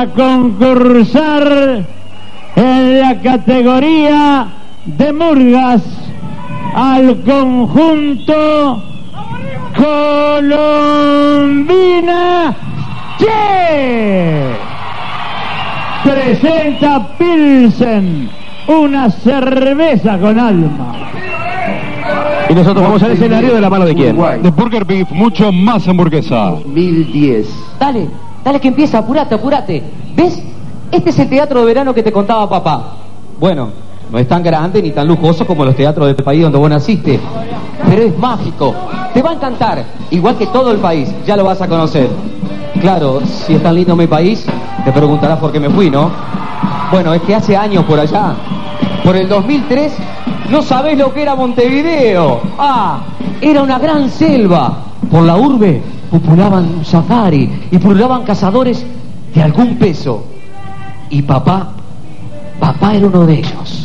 A concursar en la categoría de murgas al conjunto Colombina Che. Presenta Pilsen, una cerveza con alma. Y nosotros vamos al escenario de la mano de quién? De Burger Beef, mucho más hamburguesa. 2010. Dale, dale que empieza, apurate, apurate. ¿Ves? Este es el teatro de verano que te contaba papá. Bueno, no es tan grande ni tan lujoso como los teatros del país donde vos naciste, pero es mágico. Te va a encantar, igual que todo el país, ya lo vas a conocer. Claro, si es tan lindo mi país, te preguntarás por qué me fui, ¿no? Bueno, es que hace años por allá, por el 2003, no sabés lo que era Montevideo. Ah, era una gran selva. Por la urbe populaban safari y pululaban cazadores de algún peso. Y papá, papá era uno de ellos.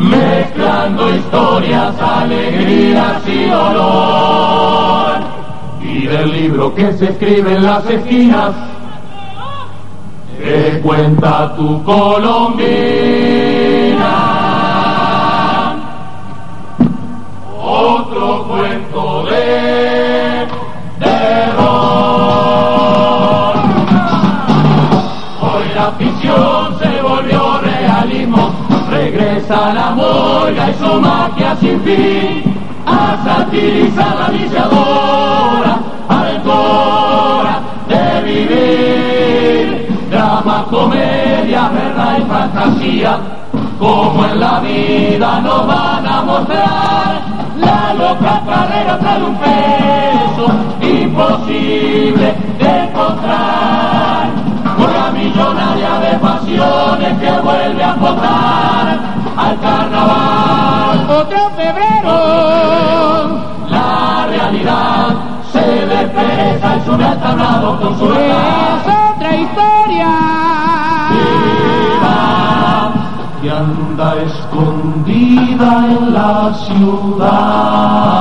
Mezclando historias, alegrías y dolor. Y del libro que se escribe en las esquinas, que cuenta tu Colombina. Otro cuento de terror. Hoy la ficción se volvió realismo, regresa la morga y su magia sin fin, a satirizar la viciadora, aventura de vivir, drama, comedia, verdad y fantasía, como en la vida nos van a mostrar la loca carrera tras un peso imposible de encontrar. Una millonaria de pasiones que vuelve a votar al carnaval. Otro febrero. La realidad se despereza y sube al tablado con su historia. Que anda escondida en la ciudad.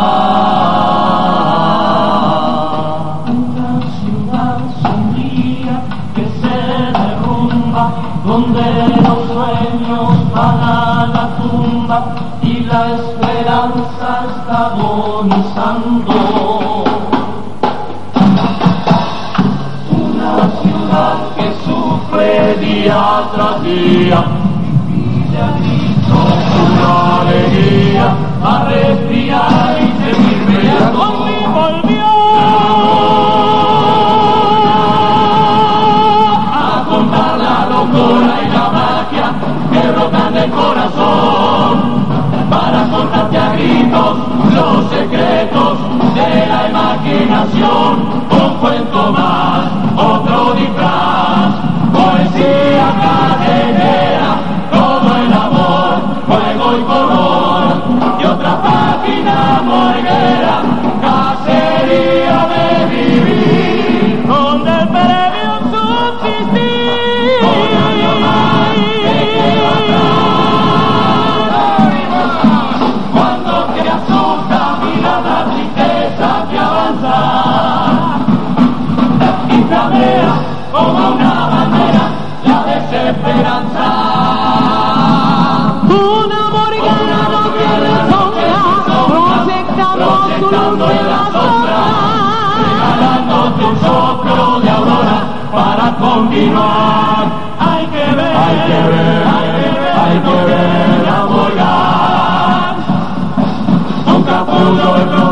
Continuar. Hay que ver, hay que ver, hay que ver, hay que ver la morgana. Un capullo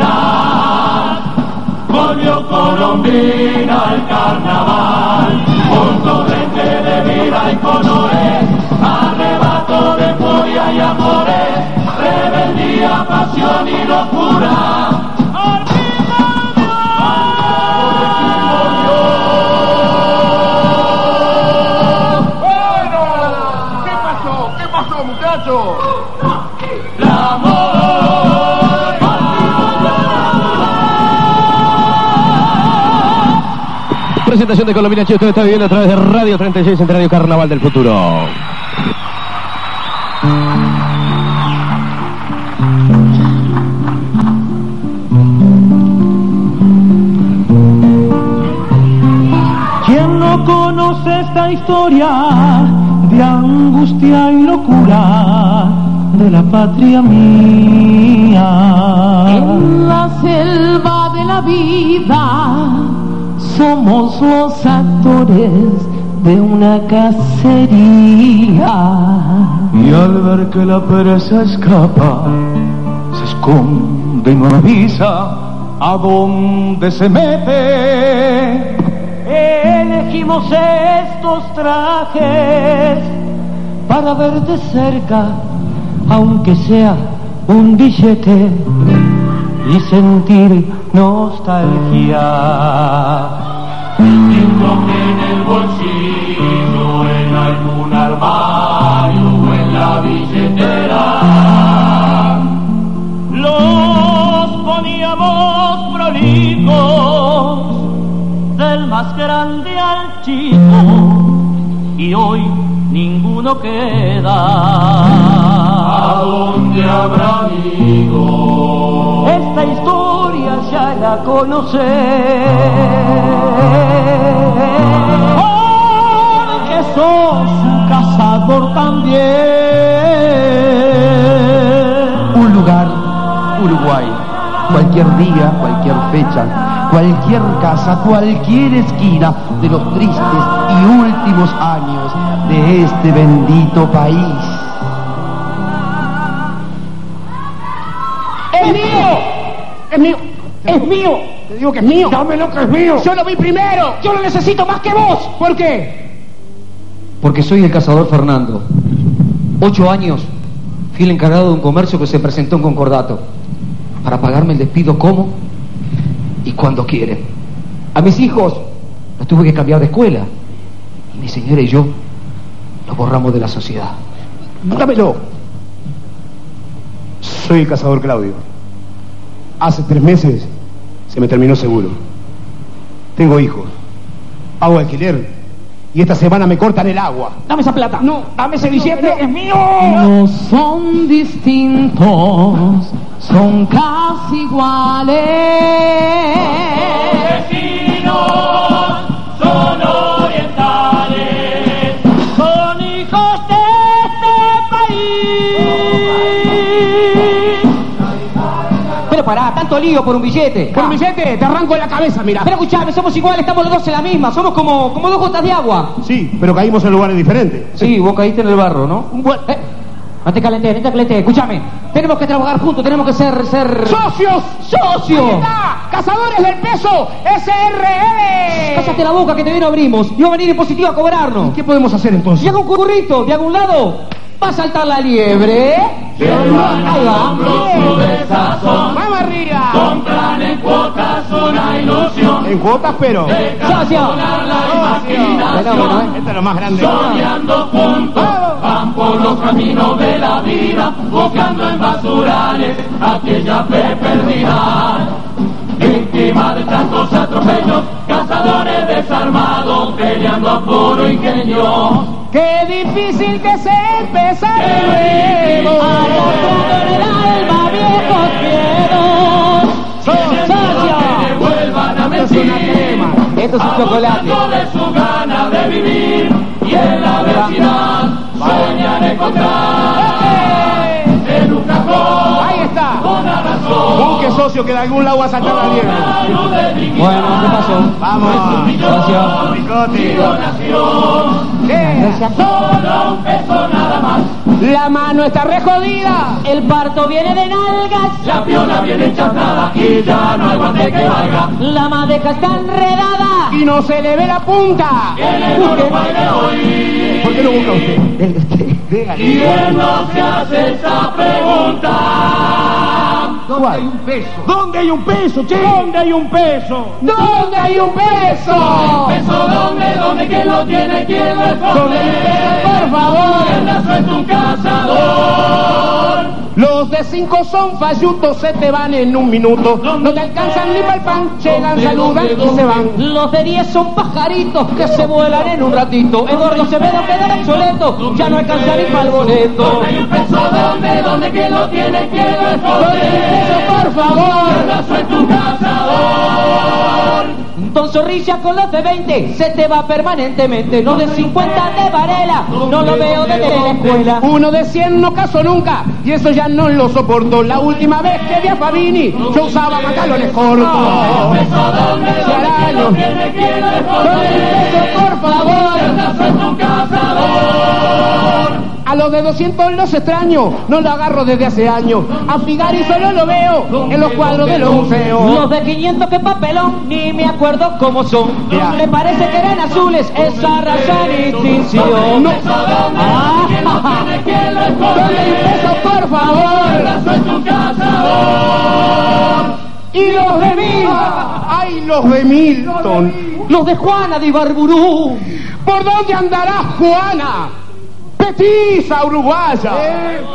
colombina, volvió colombina al carnaval, un torrente de vida y colores, arrebato de furia y amores, rebeldía, pasión y locura. Presentación de Colombina Che, usted está viviendo a través de Radio 36 en Radio Carnaval del Futuro. ¿Quién no conoce esta historia de angustia y locura de la patria mía? En la selva de la vida somos los actores de una cacería. Y al ver que la pereza escapa, se esconde y no avisa a dónde se mete. Elegimos estos trajes para ver de cerca, aunque sea un billete, y sentir nostalgia. El bolsillo, en algún armario o en la billetera. Los poníamos prolijos, del más grande al chico, y hoy ninguno ¿A queda. dónde habrá ido? Esta historia ya la conocés. Porque sos un cazador también. Un lugar, Uruguay. Cualquier día, cualquier fecha, cualquier casa, cualquier esquina de los tristes y últimos años de este bendito país. ¡Es mío! ¡Es mío! ¡Es mío! Te digo que es mío. Dámelo que es mío. Yo lo vi primero. Yo lo necesito más que vos. ¿Por qué? Porque soy el cazador Fernando. Ocho años fui el encargado de un comercio que se presentó en concordato. Para pagarme el despido como y cuando quieren. A mis hijos los tuve que cambiar de escuela. Y mi señora y yo los borramos de la sociedad. Dámelo. Soy el cazador Claudio. Hace tres meses se me terminó seguro. Tengo hijos. Hago alquiler. Y esta semana me cortan el agua. Dame esa plata. No, dame ese billete. es mío. No son distintos, son casi iguales. Lío por un billete. Por un billete, te arranco la cabeza, mira. Pero escuchame, somos iguales, estamos los dos en la misma, somos como, como dos gotas de agua. Sí, pero caímos en lugares diferentes. Sí, vos caíste en el barro, ¿no? Bueno, eh, no te calenté, no te calenté, escúchame. Tenemos que trabajar juntos, tenemos que ser, ser... ¡Socios! ¡Socio! Ahí está, ¡Cazadores del peso! ¡SRL! Cállate la boca que te viene abrimos. Y va a venir en positivo a cobrarnos. ¿Qué podemos hacer entonces? Hago un currito de algún lado. Va a saltar la liebre. Va. Su desazón. ¡Vamos arriba! Compran en cuotas una ilusión. En cuotas, pero. Socio. Sonar la imaginación. bueno, eh. Esta es lo más grande. Soñando juntos, van por los caminos de la vida, buscando en basurales aquella fe perdida. Víctima de tantos atropellos, cazadores desarmados, peleando a puro ingenio. Qué difícil que se empezar de nuevo. Arrastrando en el alma viejos miedos. Socio. Que vuelvan a mentir, Esto es un chocolate. de su gana de vivir, y en la vecindad sueñan encontrar Busque socio que de algún lado va a saltar la liebre. Bueno, ¿qué pasó? Vamos. Nación, Gracias. Solo un peso nada más. La mano está re jodida. El parto viene de nalgas. La piola viene enchatada y ya no hay guante que valga. La madeja está enredada. Y no se le ve la punta. El hoy. ¿Por qué no busca usted? ¿Quién no se hace esa pregunta? ¿Dónde hay un peso? ¿Dónde hay un peso, che? ¿Dónde hay un peso? ¿Dónde hay un peso? ¿Peso dónde? ¿Dónde? ¿Quién lo tiene? ¿Quién lo ¿Dónde hay un esconde? por favor? ¿Quién la suelta un cazador? Los de cinco son fallutos, se te van en un minuto. No te alcanzan ni para el pan, llegan, saludan y se van. Los de 10 son pajaritos que se vuelan en un ratito. Eduardo Acevedo queda obsoleto, ya no alcanza ni para el boleto. ¿Dónde hay un peso? ¿Dónde? ¿Dónde? ¿Quién lo tiene? ¿Quién lo esconde? Eso, por ¿Quién favor. la suelta un cazador? Don Zorrilla con los de 20 se te va permanentemente. Los de 50 de Varela no lo veo desde la escuela. Uno de 100 no casó nunca, y eso ya no lo soporto. La última vez que vi a Fabini, yo usaba pantalones cortos. ¿Peso dónde? Hace ¿Dónde? ¿Quién lo años. tiene? ¿Quién lo ¿Dónde esconde? hay un peso, por ¿Quién favor? la suelta un cazador? A los de 200 los extraño, no lo agarro desde hace años. A Figari solo lo veo en los cuadros de los museos. Los de 500 que papelón, ni me acuerdo cómo son. Ya. Me parece que eran azules, esa raza en extinción. No. ¿Peso dónde? ¿Quién lo tiene? ¿Quién lo ¿Dónde hay un esconde? peso, por ¿Quién favor? Y los de Mil. ¡Ay, los de Milton! Los de Juana de Ibarburú. ¿Por dónde andará Juana? Petiza uruguaya.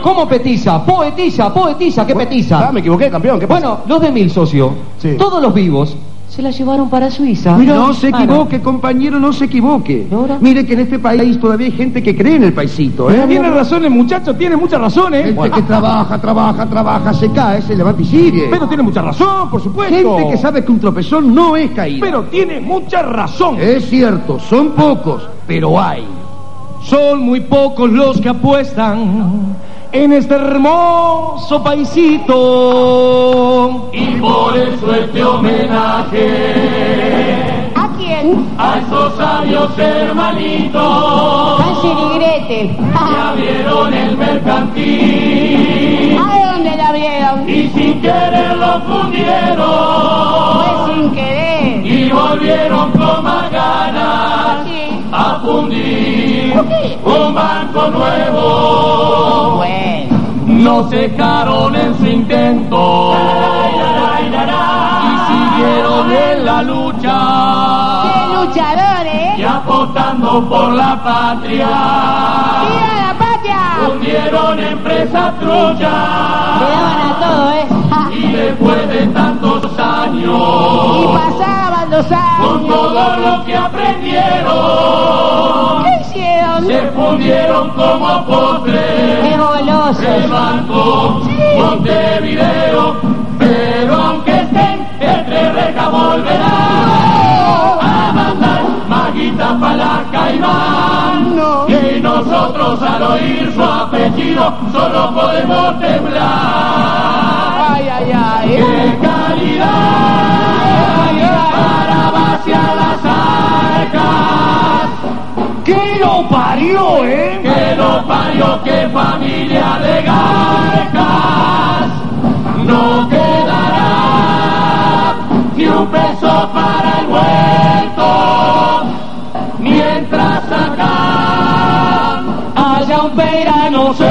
¿Cómo petiza? Poetiza, poetiza, ¿qué petiza? Ah, me equivoqué, campeón. ¿Qué pasa? Bueno, los de mil, socio. Sí. Todos los vivos se la llevaron para Suiza. no se Ah, no. equivoque, compañero, no se equivoque. Mire que en este país todavía hay gente que cree en el paisito, ¿eh? Tiene razón el muchacho, tiene mucha razón, ¿eh? Gente que trabaja, trabaja, trabaja, se cae, se levanta y sigue. Pero tiene mucha razón, por supuesto. gente que sabe que un tropezón no es caída. Pero tiene mucha razón. Es cierto, son pocos, pero hay. Son muy pocos los que apuestan en este hermoso paisito. Y por eso este homenaje ¿A quién? a esos sabios hermanitos Siriguirete. que abrieron el mercantil ¿A dónde la vieron? y sin querer lo fundieron sin querer. y volvieron con más ganas a fundir un banco nuevo. Bueno. No cejaron en su intento y siguieron en la lucha luchadores! y apostando por la patria. ¡Viva la patria! Hundieron empresas Le daban truchas a todo, ¿eh? y después de tantos Y años, pasaban los con años. todo lo que ¿Qué hicieron? se fundieron como ¡Qué postre. El golosos! banco Montevideo, pero aunque estén entre rejas volverán a mandar maguita para la caimán. No. Y nosotros al oír su apellido solo podemos temblar. ¡Ay, ay, ay! ¡Qué calidad! Para vaciar las ¡Que lo parió, eh! que no parió, que familia de garcas no quedará ni un peso para el vuelto mientras acá haya un peirano suelto.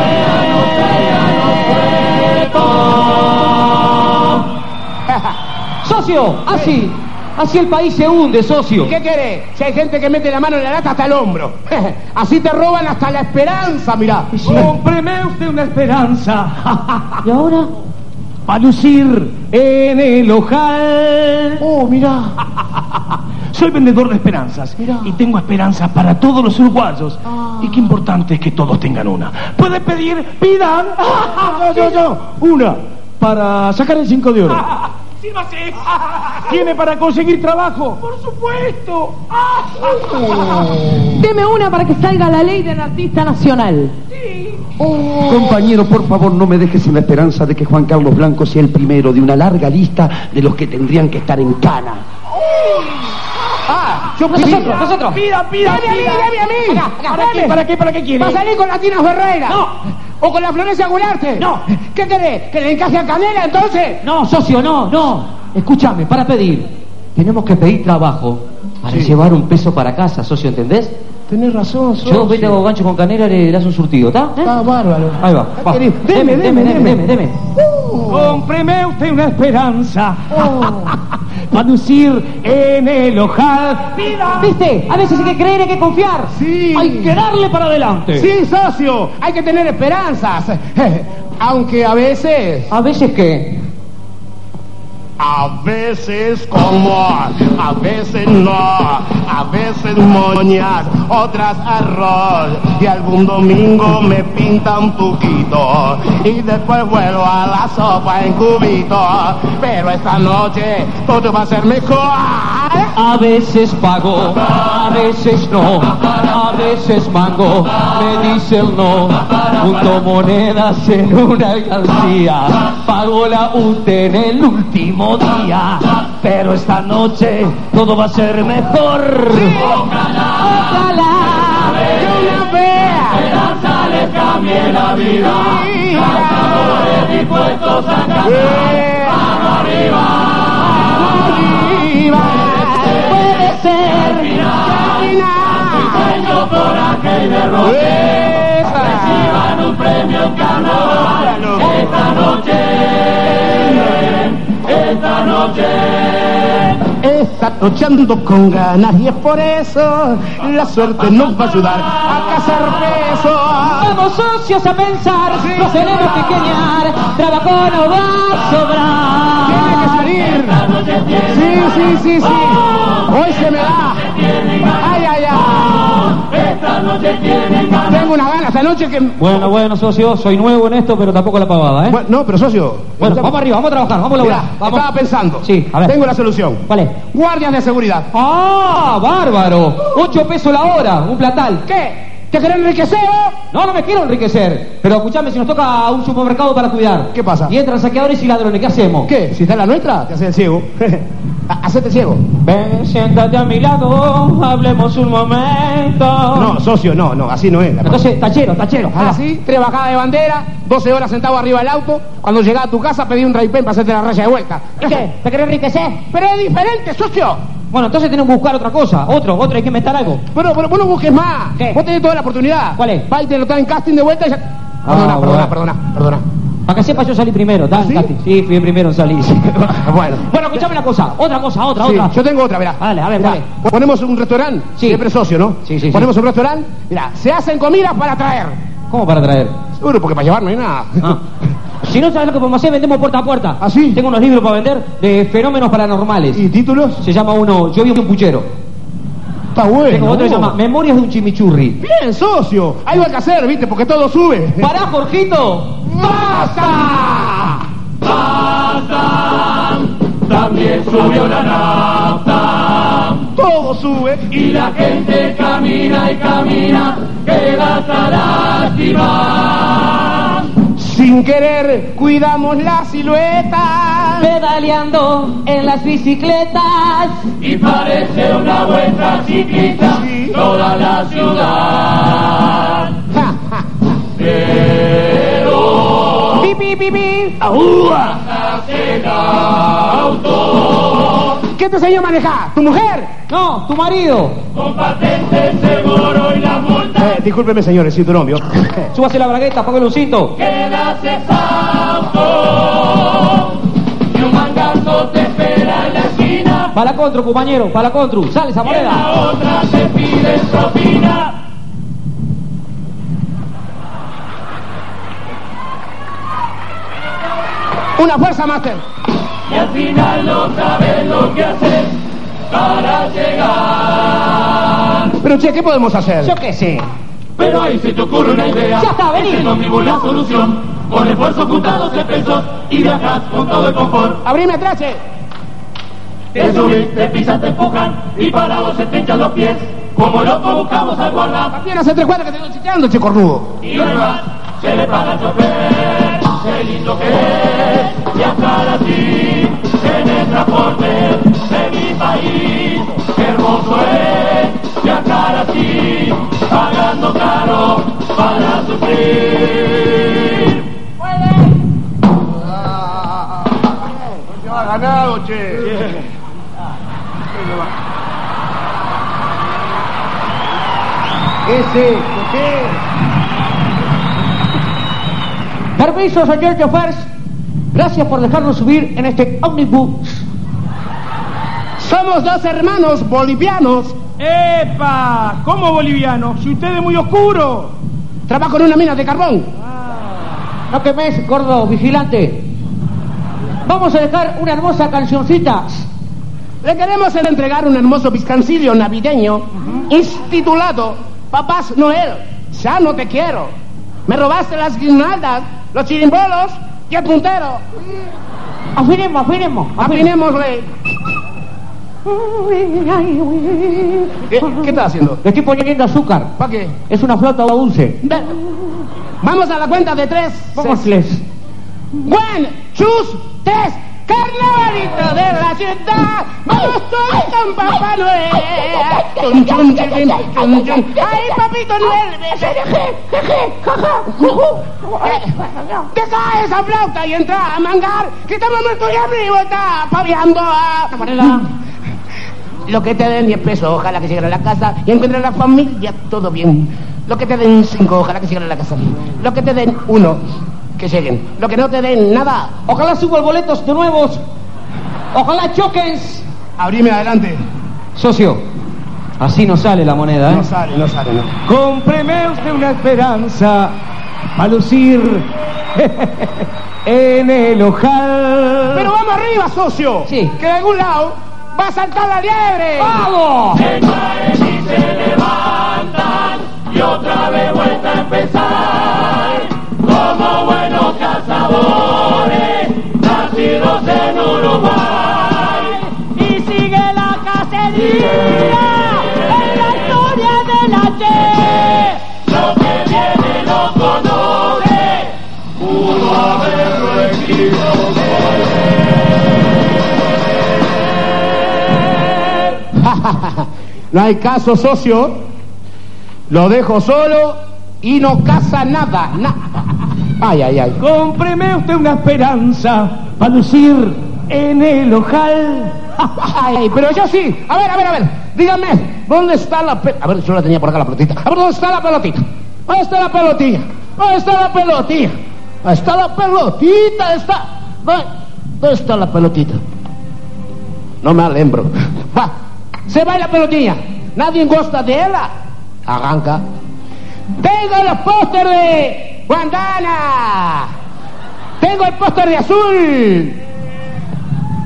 Socio, así, así el país se hunde, socio. ¿Qué querés? Si hay gente que mete la mano en la lata hasta el hombro. Así te roban hasta la esperanza, mirá. Cómpreme usted una esperanza ¿Y ahora? para lucir en el ojal. Oh, mirá. Soy vendedor de esperanzas y tengo esperanzas para todos los uruguayos. Y qué importante es que todos tengan una. Pueden pedir, pidan. Yo, yo. Una. Para sacar el 5 de oro. ¿Tiene para conseguir trabajo? Por supuesto. Deme una para que salga la ley del artista nacional. Compañero, por favor, no me dejes sin la esperanza de que Juan Carlos Blanco sea el primero de una larga lista de los que tendrían que estar en cana. Ah, yo Nosotros, nosotros. Pida, pida, Dame a mí, pida. dame a mí. Acá, acá, ¿Para qué? ¿Para qué? ¿Para qué quiere? ¿Va a salir con la Tina Ferreira? No. ¿O con la Florencia Gularte? No. ¿Qué querés? ¿Que le encaje a Canela entonces? No, socio, no, no. Escúchame, para pedir. Tenemos que pedir trabajo para Sí. llevar un peso para casa, socio, ¿entendés? Tenés razón, Yo vete hago gancho con canela, le das un surtido, ¿está? ¿Eh? Ah, bárbaro. Ahí va. Ah, va. querido. Deme, deme, deme, deme, deme. Cómpreme usted una esperanza. Oh. Para lucir en el ojal. ¿Viste? A veces hay que creer, hay que confiar. Sí. Hay que darle para adelante. Sí, socio, hay que tener esperanzas. Aunque a veces... A veces que. A veces como, a veces no, a veces moñas, otras arroz y algún domingo me pinta un poquito y después vuelvo a la sopa en cubito, pero esta noche todo va a ser mejor. A veces pago, a veces no, a veces mango, me dice el no, junto monedas en una alcancía, pago la UTE en el último día, pero esta noche todo va a ser mejor. Ojalá, que una. Esperanza les cambie la vida. Cazadores dispuestos a cazar. Mano arriba. Arriba. Ser. Diseño coraje y derroche. Reciban un premio en carnaval. Esta noche. Esta noche. Está tochando con ganas y es por eso la suerte nos va a ayudar a cazar peso. Vamos socios a pensar, nos tenemos que geniar, trabajo no va a Tiene que sobrar. salir. Sí, sí, sí, sí. Hoy se me da. Ay, ay, Tengo una gana esta noche que... Bueno, bueno, socio, soy nuevo en esto, pero tampoco la pavada, ¿eh? Bueno, no, pero socio. Bueno, vamos arriba, vamos a trabajar, vamos a Mirá, lograr. Vamos. estaba pensando. Sí, a ver. Tengo la solución. ¿Cuál es? Guardias de seguridad. ¡Ah, bárbaro! Ocho pesos la hora, un platal. ¿Qué? ¿Te querés enriquecer? No, no me quiero enriquecer. Pero escuchame, si nos toca un supermercado para cuidar. ¿Qué pasa? Y entran saqueadores y ladrones, ¿qué hacemos? ¿Qué? Si está en la nuestra, te haces el ciego. Ha- Hacete ciego. Ven, siéntate a mi lado, hablemos un momento. No, socio, no, no, así no es. la. Entonces, tachero, tachero. Ah, sí, tres bajadas de bandera, 12 horas sentado arriba del auto. Cuando llegás a tu casa, pedí un drivpen para hacerte la raya de vuelta. ¿Y qué? ¿Te querés enriquecer? Pero es diferente, socio. Bueno, entonces tenemos que buscar otra cosa. Otro, otro, hay que inventar algo. Pero, pero vos no busques más. ¿Qué? Vos tenés toda la oportunidad. ¿Cuál es? Va y te lo traen en casting de vuelta y ya. Ah, Perdona, perdona, bueno. perdona, perdona. Para que sepa, yo salí primero, ¿está? ¿Ah, sí? Katy? Sí, fui primero en salir. bueno. bueno, escuchame una cosa. Otra cosa, otra, Sí, otra. yo tengo otra, mirá. Dale, a ver, dale. Ponemos un restaurante, Sí. siempre socio, ¿no? Sí, sí. Ponemos un restaurante, mirá, se hacen comidas para traer. ¿Cómo para traer? Seguro, porque para llevar no hay nada. Ah. Si no sabes lo que podemos hacer, vendemos puerta a puerta. ¿Ah, sí? Tengo unos libros para vender de fenómenos paranormales. ¿Y títulos? Se llama uno Yo vi un puchero. Está bueno. Tengo otro que se llama Memorias de un chimichurri. Bien, socio. Algo hay que hacer, ¿viste? Porque todo sube. ¡Pará, Jorgito! ¡Basta! Basta, también subió la nafta Todo sube. y la gente camina y camina, queda hasta lástima. Sin querer, cuidamos la silueta. Pedaleando en las bicicletas. Y parece una vuelta ciclista Sí. toda la ciudad. Pi, pi, pi, pi. hace el auto ¿Qué te enseñó a manejar? ¿Tu mujer? No, tu marido. con patente, seguro y la multa. Eh, discúlpeme, señores, cinturón, ¿vio? Súbase la bragueta, póngale un cinto. Quedas exhausto y un mangazo te espera en la esquina. Para la contru, compañero, para la contru. Sale esa Y moneda. la otra te piden propina. Una fuerza, Master. Y al final no sabes lo que hacer para llegar. Pero, che, ¿qué podemos hacer? Yo qué sé. Pero ahí se te ocurre una idea. Ya está, vení. El ómnibus la solución. Con esfuerzos juntados de pesos y viajas con todo el confort. Abrime atrás, che. Te subís, te pisas, te empujan y parados se te hinchan los pies. Como locos buscamos al guarda También hace tres cuadras que te estoy chicheando, che cornudo. y además se le paga al chofer qué lindo que es viajar así en el transporte de mi país. Qué hermoso es viajar así, pagando caro para sufrir. Ah, no se va ganado, che. Yeah. ¿Qué es esto? ¿Qué es? Permiso, señor Chofer. Gracias por dejarnos subir en este ómnibus. Somos dos hermanos bolivianos. ¡Epa! ¿Cómo boliviano? Si usted es muy oscuro. Trabajo en una mina de carbón. No quemes, gordo vigilante. Vamos a dejar una hermosa cancioncita. Le queremos entregar un hermoso piscancillo navideño intitulado Papás Noel, ya no te quiero. Me robaste las guirnaldas, los chirimbolos y el puntero. Afinemos, afinemos. Afinémosle. ¿Qué, ¿Qué estás haciendo? Le estoy poniendo azúcar. ¿Para qué? Es una flauta dulce. Vamos a la cuenta de tres. Vámonos. One, two, tres. Carnavalito de la ciudad, vamos todos con Papá Noel. Chun, chun. Ay, papito Noel, Deja esa flauta y entra a mangar, que estamos muertos de hambre y vos estás paviando a... Lo que te den 10 pesos, ojalá que lleguen a la casa y encuentren a la familia todo bien. Lo que te den 5, ojalá que lleguen a la casa. Lo que te den 1, que lleguen. Lo que no te den nada, Ojalá suban boletos de nuevos. Ojalá choquen. abrime adelante. Socio, así no sale la moneda, ¿eh? No sale, no sale, no. Cómpreme usted una esperanza a lucir en el ojal. Pero vamos arriba, socio. Sí. Que de algún lado va a saltar la liebre. ¡Vamos! Se caen y se levantan y otra vez vuelta a empezar. Nacidos en Uruguay. Y sigue la cacería en la historia de la Che. Lo que viene lo conoce, pudo haberlo No hay caso, socio. Lo dejo solo y no casa nada, nada. Ay, ay, ay. Cómpreme usted una esperanza a lucir en el ojal. Ay, pero yo sí. A ver, a ver, a ver. Dígame, ¿dónde está la pe... A ver, yo la tenía por acá la pelotita. A ver, ¿dónde está la pelotita? ¿Dónde está la pelotilla? ¿Dónde está la pelotilla? ¿Dónde está la pelotita? Está... ¿Dónde, está la pelotita? No me alembro. Va, se va la pelotilla. Nadie gosta de ella. Arranca. Tengo los pósteres de Guandana. Tengo el póster de azul.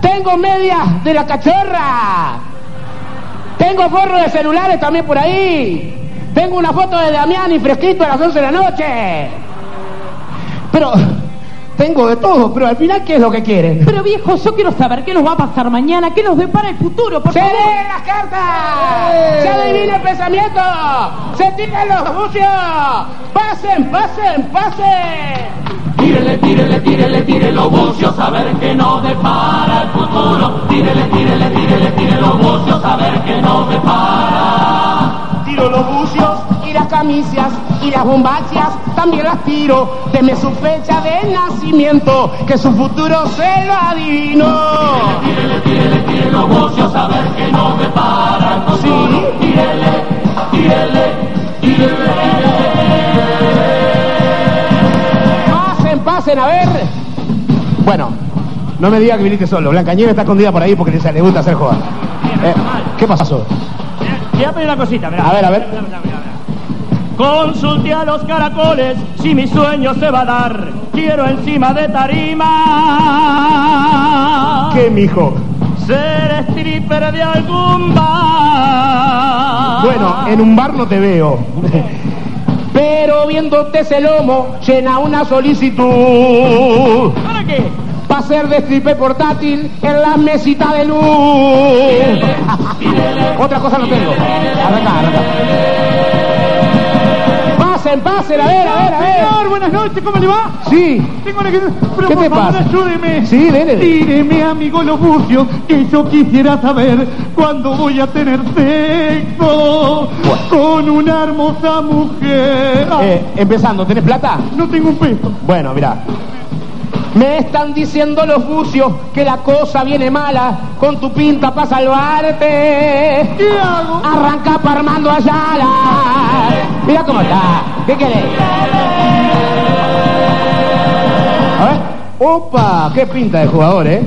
Tengo medias de la cachorra. Tengo forro de celulares también por ahí. Tengo una foto de Damián y fresquito a las 11 de la noche. Pero tengo de todo, pero al final, ¿qué es lo que quieren? Pero viejo, yo quiero saber qué nos va a pasar mañana, qué nos depara el futuro, por ¡Se favor. leen las cartas! ¡Se adivina el pensamiento! ¡Se tiran los bucios! ¡Pasen, pasen, pasen! Tírele, tírele, tírele, tírele los bucios a ver qué nos depara el futuro. Tírele, tírele, tírele, tírele los bucios a ver qué nos depara. Y las bombachas también las tiro. Deme su fecha de nacimiento, que su futuro se lo adivino. Tírele, tírele, tírele los bucios a ver qué nos depara el futuro. Sí. Tírele, tírele, tírele. Pasen, pasen, a ver. Bueno, no me diga que viniste solo. Blanca Nieves está escondida por ahí porque le gusta hacer joda. Eh, ¿Qué pasó? Voy a pedir una cosita, mirá. A ver, a ver. Consulte a los caracoles si mi sueño se va a dar. Quiero encima de tarima. ¿Qué, mijo? Ser stripper de algún bar. Bueno, en un bar no te veo. Pero viéndote ese lomo, llena una solicitud. ¿Para qué? para ser de stripper portátil en la mesita de luz. Otra cosa no tengo. Arranca, arranca. Pasen, pasen, a ver, a ver, a ver. Señor, buenas noches, ¿cómo le va? Sí. Tengo una que... Pero ¿Qué por te favor, pasa? ayúdeme. Sí, dele. Tíreme, amigo Lobucio, que yo quisiera saber cuándo voy a tener sexo con una hermosa mujer. Ah, Eh, empezando, ¿tenés plata? no tengo un peso. Bueno, mira. Me están diciendo los bucios que la cosa viene mala con tu pinta para salvarte. ¿Qué hago? Arranca para Armando Ayala. Mira cómo está. ¿Qué querés? A ver. Opa, qué pinta de jugador, ¿eh?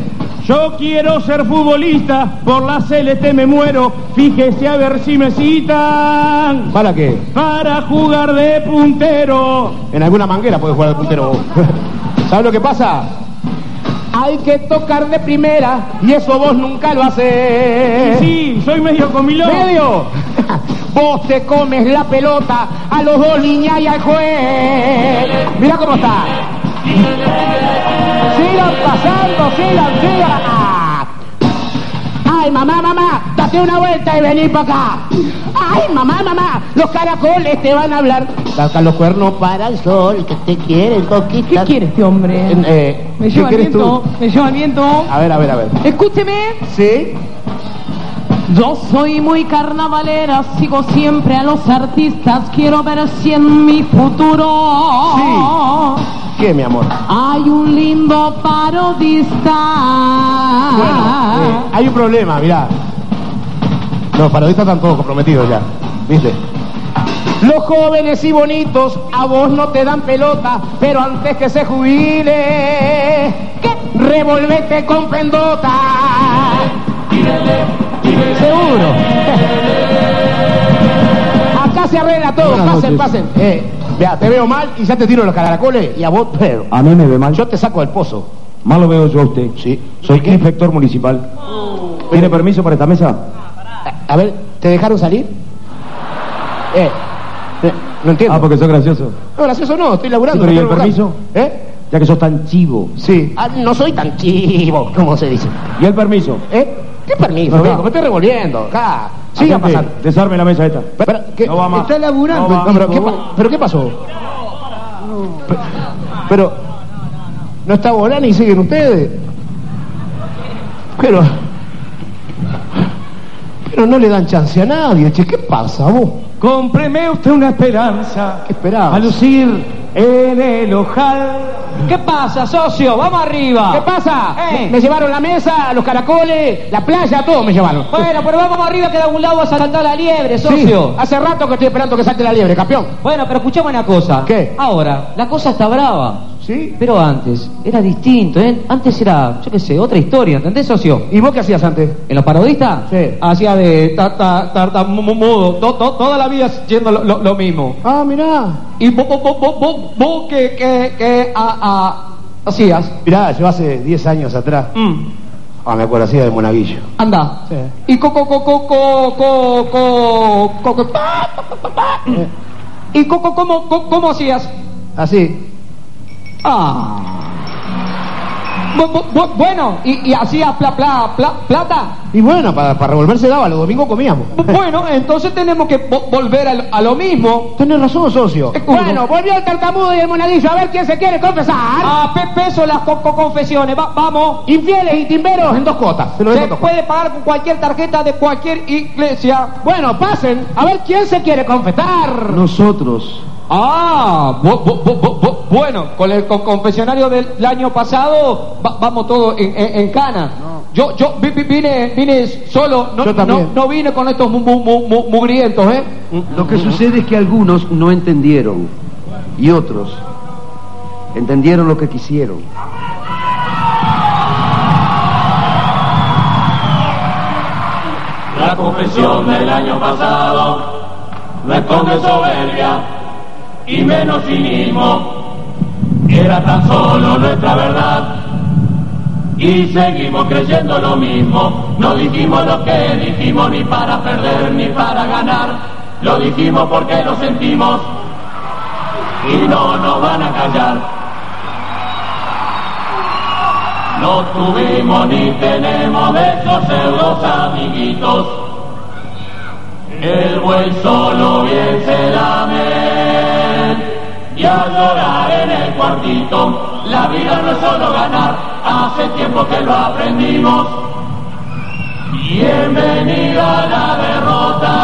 Yo quiero ser futbolista, por la CLT me muero, fíjese a ver si me citan. ¿Para qué? Para jugar de puntero. En alguna manguera puedes jugar de puntero. ¿Sabes lo que pasa? Hay que tocar de primera y eso vos nunca lo haces. Sí, soy medio comilón. ¿Medio? Vos te comes la pelota a los dos líneas y al juez. Mira cómo está. Sigan pasando, sigan, sigan. Ay, mamá, mamá, date una vuelta y vení para acá. Ay, mamá, mamá, los caracoles te van a hablar. Saca los cuernos para el sol, que te quieren conquistar. ¿Qué quiere este hombre? Eh, me ¿qué lleva querés viento, me lleva el viento. A ver, a ver, a ver. Escúcheme, ¿Sí? yo soy muy carnavalera, sigo siempre a los artistas, quiero ver si en mi futuro ¿Qué, mi amor? hay un lindo parodista. Bueno, eh, hay un problema, mirá. Los parodistas están todos comprometidos ya, ¿viste? Los jóvenes y bonitos a vos no te dan pelota, pero antes que se jubile, ¿qué? revolvete con pendota. Seguro. Acá se arregla todo, Buenas pasen, noches. pasen. Eh, vea, te veo mal y ya te tiro los caracoles y a vos, pero. A mí me ve mal. Yo te saco del pozo. Mal lo veo yo a usted. Sí. Soy inspector municipal. ¿Tiene permiso para esta mesa? A ver, ¿te dejaron salir? Eh, eh, no entiendo. Ah, porque soy gracioso. No, gracioso no, estoy laburando. Sí, pero ¿y no el laburando. ¿Eh? Ya que sos tan chivo. Sí. Ah, no soy tan chivo, como se dice. ¿Y el permiso? ¿Eh? ¿Qué permiso, Acá. viejo? Me estoy revolviendo. Acá. Siga pasando. Desarme la mesa esta. Pero, ¿qué? No va más. Está laburando. No va. No, pero, ¿qué pa- ¿pero qué pasó? Pe- Pero, ¿no está Bolani y siguen ustedes? Pero, pero no le dan chance a nadie, che. ¿Qué pasa, vos? Cómpreme usted una esperanza. ¿Qué esperabas? A lucir en el ojal. ¿Qué pasa, socio? Vamos arriba. ¿Qué pasa? Eh. Me, me llevaron la mesa, los caracoles, la playa, todo me llevaron. Bueno, pero vamos arriba que de algún lado vas a saltar la liebre, Sí, socio. hace rato que estoy esperando que salte la liebre, campeón. Bueno, pero escuchame una cosa. ¿Qué? Ahora, la cosa está brava. Pero antes era distinto, ¿eh? Antes era, yo qué sé, otra historia, ¿entendés, socio? ¿Y vos qué hacías antes? ¿En los parodistas? Sí. Hacía de tartamudo, ta, ta, to, to, toda la vida siendo lo, mismo. Ah, mirá. ¿Y vos, vos, vos, vos, vos qué, qué, qué hacías? Mirá, yo hace 10 años atrás. Mm. Ah, me acuerdo, hacía de Monaguillo. Anda. Y coco, coco, coco, coco, coco, eh. y coco, ¿cómo, cómo hacías? Así. Ah. Bu- bu- bu- bueno, ¿y, y hacías pla, pla, pla- plata? Y bueno, para, para revolverse daba, los domingos comíamos. Bu- Bueno, entonces tenemos que vo- volver a, lo- a lo mismo. Tenés razón, socio. Bueno, volvió el tartamudo y el monaguillo, a ver quién se quiere confesar. A pe- peso las co- co- confesiones, Va- vamos. Infieles y timberos en dos cuotas. Se lo cuotas. puede pagar con cualquier tarjeta de cualquier iglesia. Bueno, pasen, a ver quién se quiere confesar. Nosotros. Ah, bu- bu- bu- bu- bu- bueno, con el con- confesionario del año pasado va- vamos todos en, en- en cana. Yo yo vi- vi- vine vine solo, no, Yo no, no vine con estos mu- mu- mu- mu- mugrientos, ¿eh? Lo que sucede es que algunos no entendieron y otros entendieron lo que quisieron. La confesión del año pasado no esconde soberbia y menos cinismo. Era tan solo nuestra verdad y seguimos creyendo lo mismo. No dijimos lo que dijimos ni para perder ni para ganar. Lo dijimos porque lo sentimos y no nos van a callar. No tuvimos ni tenemos de esos pseudos amiguitos. El buey solo bien se lame. A llorar en el cuartito. La vida no es solo ganar, hace tiempo que lo aprendimos. Bienvenida a la derrota,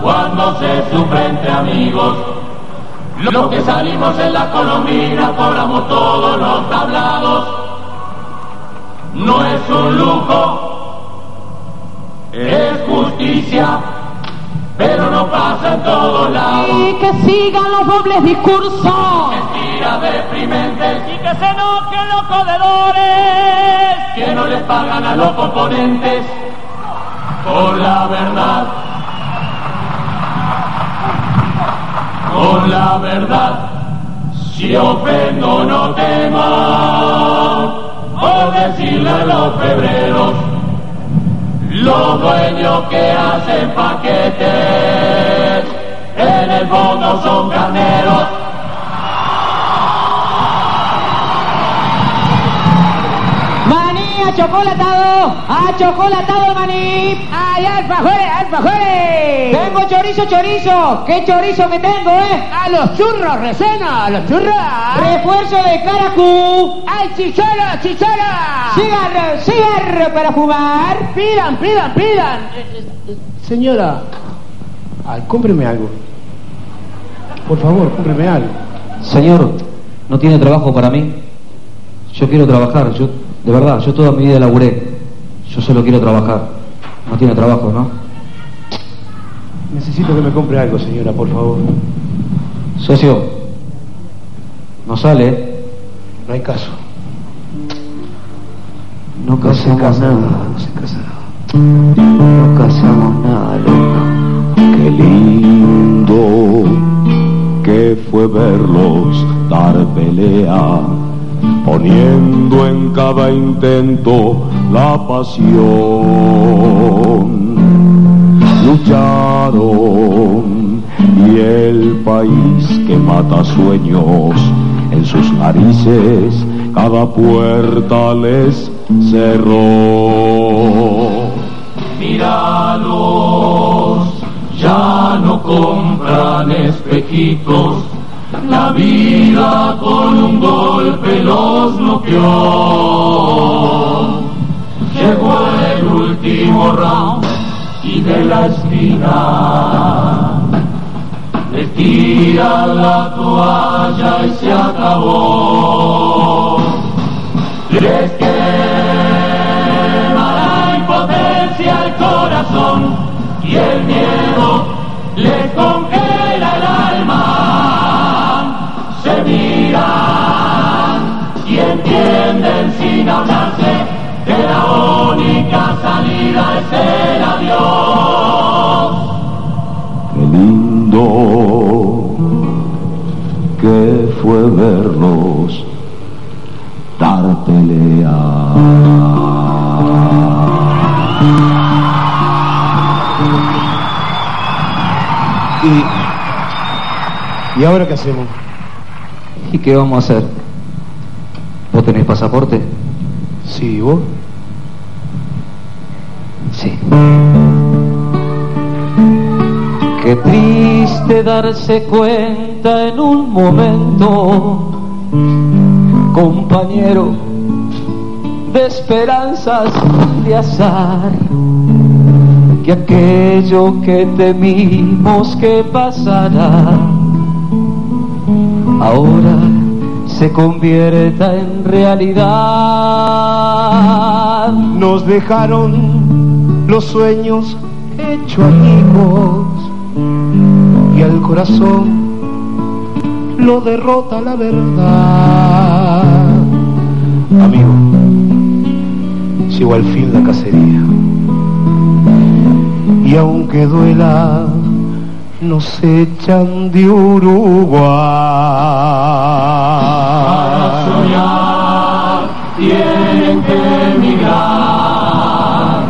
cuando se sufre entre amigos. Los que salimos en la colombina cobramos todos los tablados. No es un lujo, es justicia, pero no pasa en todos lados. Y que sigan los dobles discursos. Mentiras deprimentes y que se enojen los codedores que no les pagan a los componentes por la verdad. Con la verdad, si ofendo no temo por decirle a los febreros, los dueños que hacen paquetes, en el fondo son carneros. Maní achocolatado, achocolatado maní. ¡Ay, alfajores, alfajores! Tengo chorizo, chorizo. ¿Qué chorizo que tengo, eh? A los churros, recena, a los churros. Refuerzo de caracú. ¡Ay, chichara, chichara! Cigarro, cigarro para fumar. Pidan, pidan, pidan. Señora, ay, cómpreme algo. Por favor, cómpreme algo. Señor, ¿no tiene trabajo para mí? Yo quiero trabajar, yo, de verdad, yo toda mi vida laburé. Yo solo quiero trabajar. No tiene trabajo, ¿no? Necesito que me compre algo, señora, por favor. Socio, no sale, ¿eh? No hay caso. No casamos casa nada. nada, no se casa nada. No casamos nada, loco. Qué lindo que fue verlos dar pelea, poniendo en cada intento la pasión. Lucharon y el país que mata sueños en sus narices, cada puerta les cerró. Míralos, ya no compran espejitos. La vida con un golpe los noqueó. Llegó el último round y de la esquina le tiran la toalla y se acabó. Les quema la impotencia el corazón y el miedo les entienden sin hablarse que la única salida es el adiós. Qué lindo que fue verlos dar pelea. ¿Y, ¿Y ahora qué hacemos? ¿Y qué vamos a hacer? ¿Vos tenés pasaporte? Sí, ¿vos? Sí. Qué triste darse cuenta en un momento, compañero de esperanzas de azar, que aquello que temimos que pasará, ahora se convierta en realidad. Nos dejaron los sueños hechos amigos y al corazón lo derrota la verdad. Amigo, llegó al fin la cacería y aunque duela, nos echan de Uruguay. Soñar tienen que emigrar,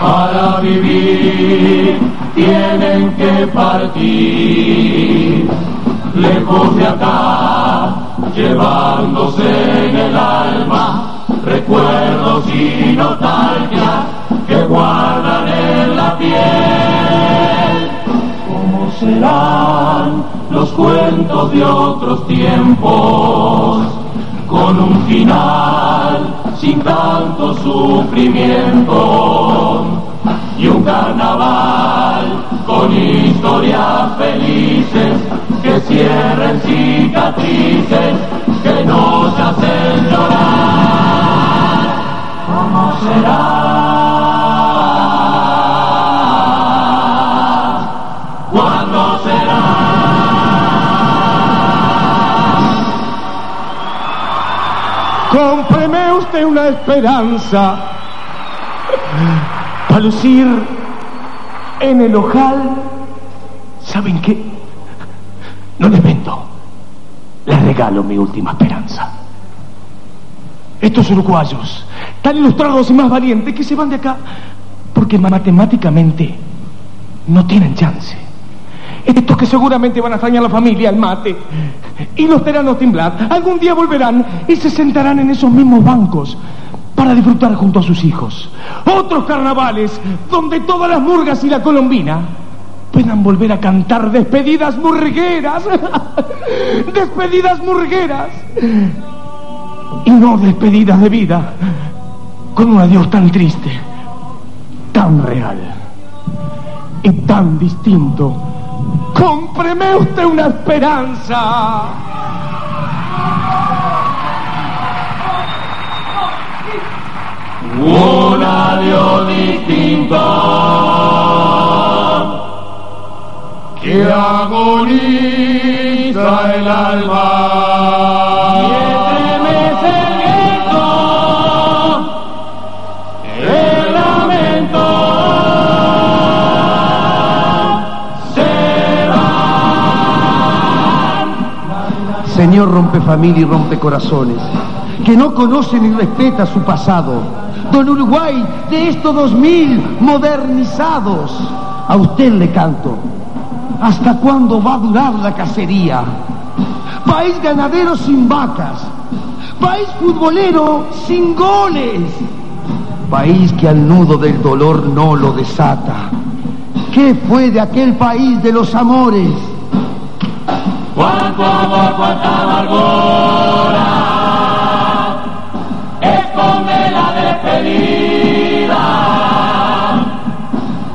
para vivir tienen que partir, lejos de acá, llevándose en el alma recuerdos y nostalgias que guardan en la piel. ¿Cómo serán los cuentos de otros tiempos, con un final sin tanto sufrimiento y un carnaval con historias felices que cierren cicatrices que nos hacen llorar. ¿Cómo será? Esperanza para lucir en el ojal. ¿Saben qué? No les vendo. Les regalo mi última esperanza. Estos uruguayos, tan ilustrados y más valientes, que se van de acá porque matemáticamente no tienen chance. Estos que seguramente van a extrañar la familia, el mate, y los teranos temblar, algún día volverán y se sentarán en esos mismos bancos para disfrutar junto a sus hijos. Otros carnavales donde todas las murgas y la colombina puedan volver a cantar despedidas murgueras. despedidas murgueras. Y no despedidas de vida con un adiós tan triste, tan real y tan distinto. Cómpreme usted una esperanza. Un adiós distinto que agoniza el alma. Rompe familia y rompe corazones, que no conoce ni respeta su pasado. Don Uruguay, de estos dos mil modernizados, a usted le canto. ¿Hasta cuándo va a durar la cacería? País ganadero sin vacas, país futbolero sin goles, país que al nudo del dolor no lo desata. ¿Qué fue de aquel país de los amores? Cuánto amor, cuánta amargura esconde la despedida.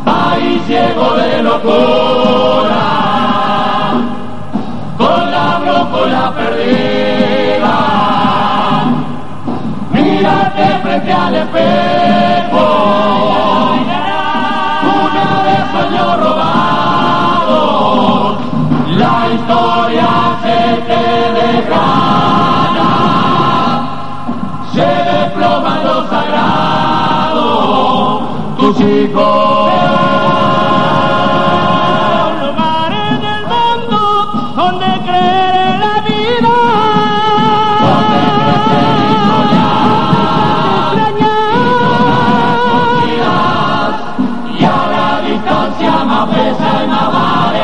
País ciego de locura, con la brócola perdida. Mírate frente al espejo, se desploma lo sagrado, tus hijos. lugar en el mundo donde creer en la vida. Donde crecer y soñar, y a la distancia más pesa y más vale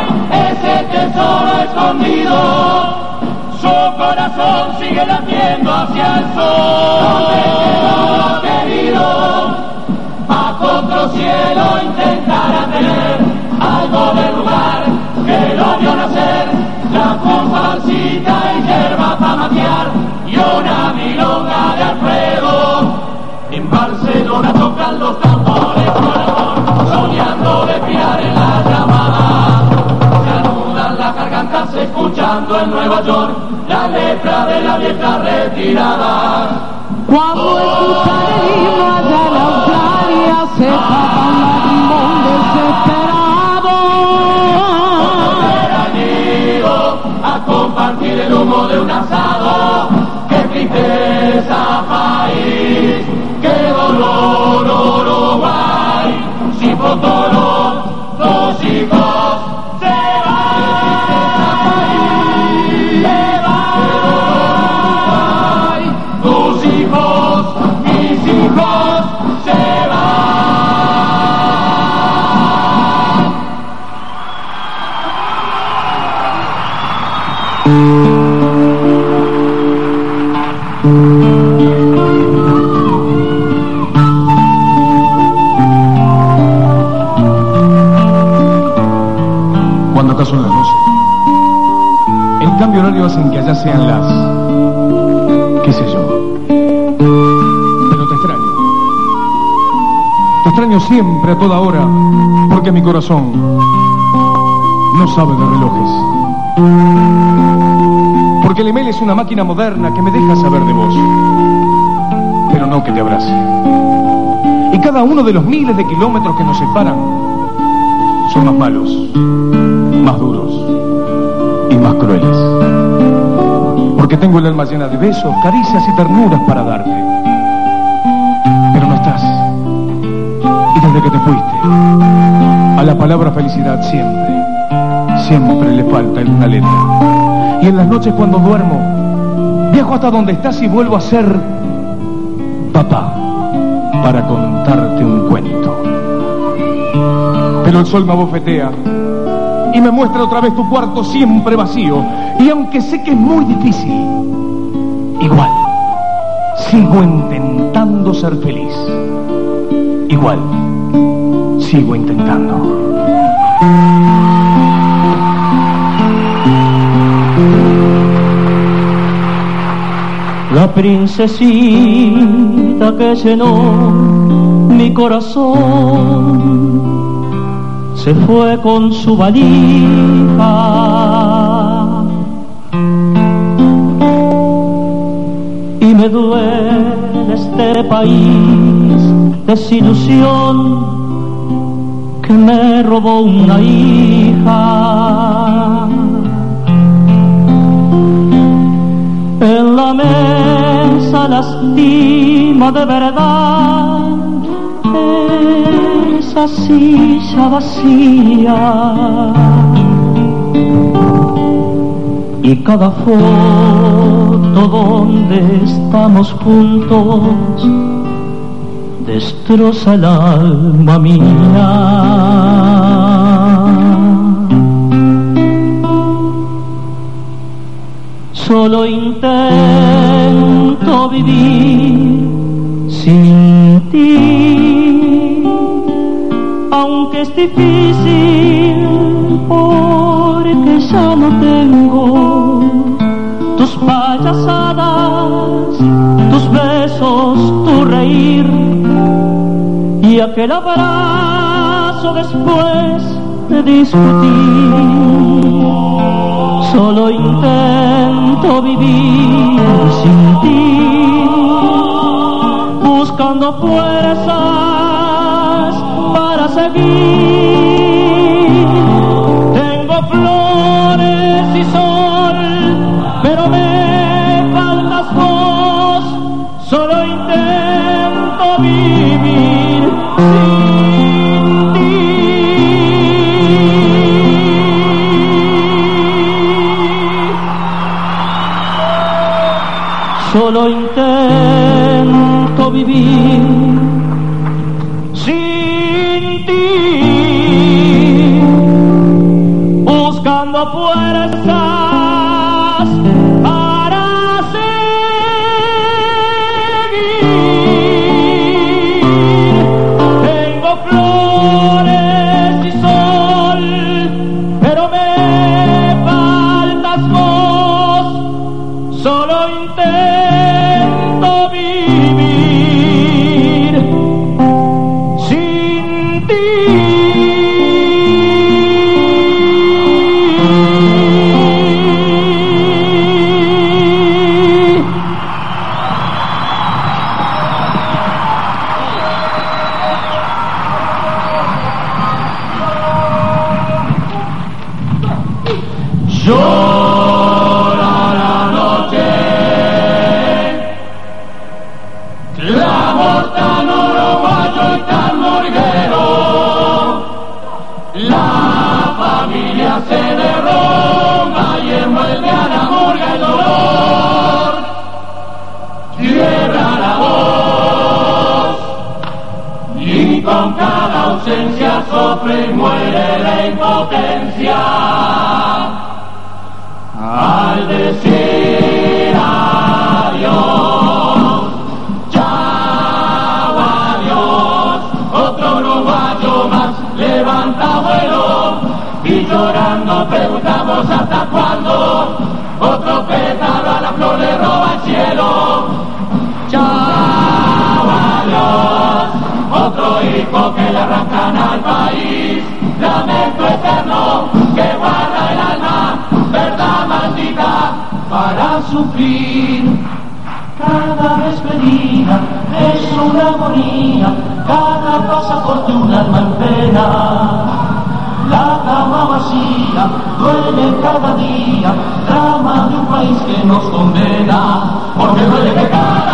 ese tesoro escondido. Escuchando en Nueva York la letra de la vieja retirada. Cuando escuchan el himno allá en Australia se tapa un lagrimón desesperado. A compartir el humo de un asado. Qué tristeza país, qué dolor Uruguay. Si que allá sean las... qué sé yo. Pero te extraño. Te extraño siempre, a toda hora, porque mi corazón no sabe de relojes. Porque el email es una máquina moderna que me deja saber de vos, pero no que te abrace. Y cada uno de los miles de kilómetros que nos separan son más malos, más duros y más crueles. Porque tengo el alma llena de besos, caricias y ternuras para darte. Pero no estás. Y desde que te fuiste, a la palabra felicidad siempre, siempre le falta una letra. Y en las noches cuando duermo, viajo hasta donde estás y vuelvo a ser papá para contarte un cuento. Pero el sol me abofetea y me muestra otra vez tu cuarto siempre vacío. Y aunque sé que es muy difícil, igual, sigo intentando ser feliz. Igual, sigo intentando. La princesita que llenó mi corazón se fue con su valija. Y me duele este país, desilusión que me robó una hija. En la mesa lastima de verdad esa silla vacía y cada foto donde estamos juntos destroza el alma mía. Solo intento vivir sin ti, es difícil porque ya no tengo tus payasadas, tus besos, tu reír y aquel abrazo después de discutir. Solo intento vivir sin ti, buscando fuerzas seguir. Tengo flores y sol, pero me faltas vos. Solo intento vivir sufre y muere la impotencia al decir adiós, chao adiós, otro uruguayo más levanta vuelo y llorando preguntamos hasta cuándo, lamento que le arrancan al país, lamento eterno que guarda el alma, verdad maldita para sufrir. Cada despedida es una agonía, cada pasaporte un alma en pena. La cama vacía duele cada día, drama de un país que nos condena, porque duele que cada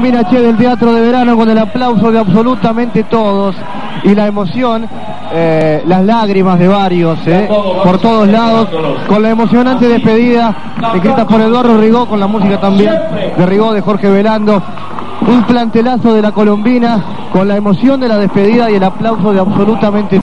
colombina Che del Teatro de Verano con el aplauso de absolutamente todos y la emoción, eh, las lágrimas de varios, eh, por todos lados, con la emocionante despedida escrita por Eduardo Rigó, con la música también de Rigó, de Jorge Velando. Un plantelazo de la colombina con la emoción de la despedida y el aplauso de absolutamente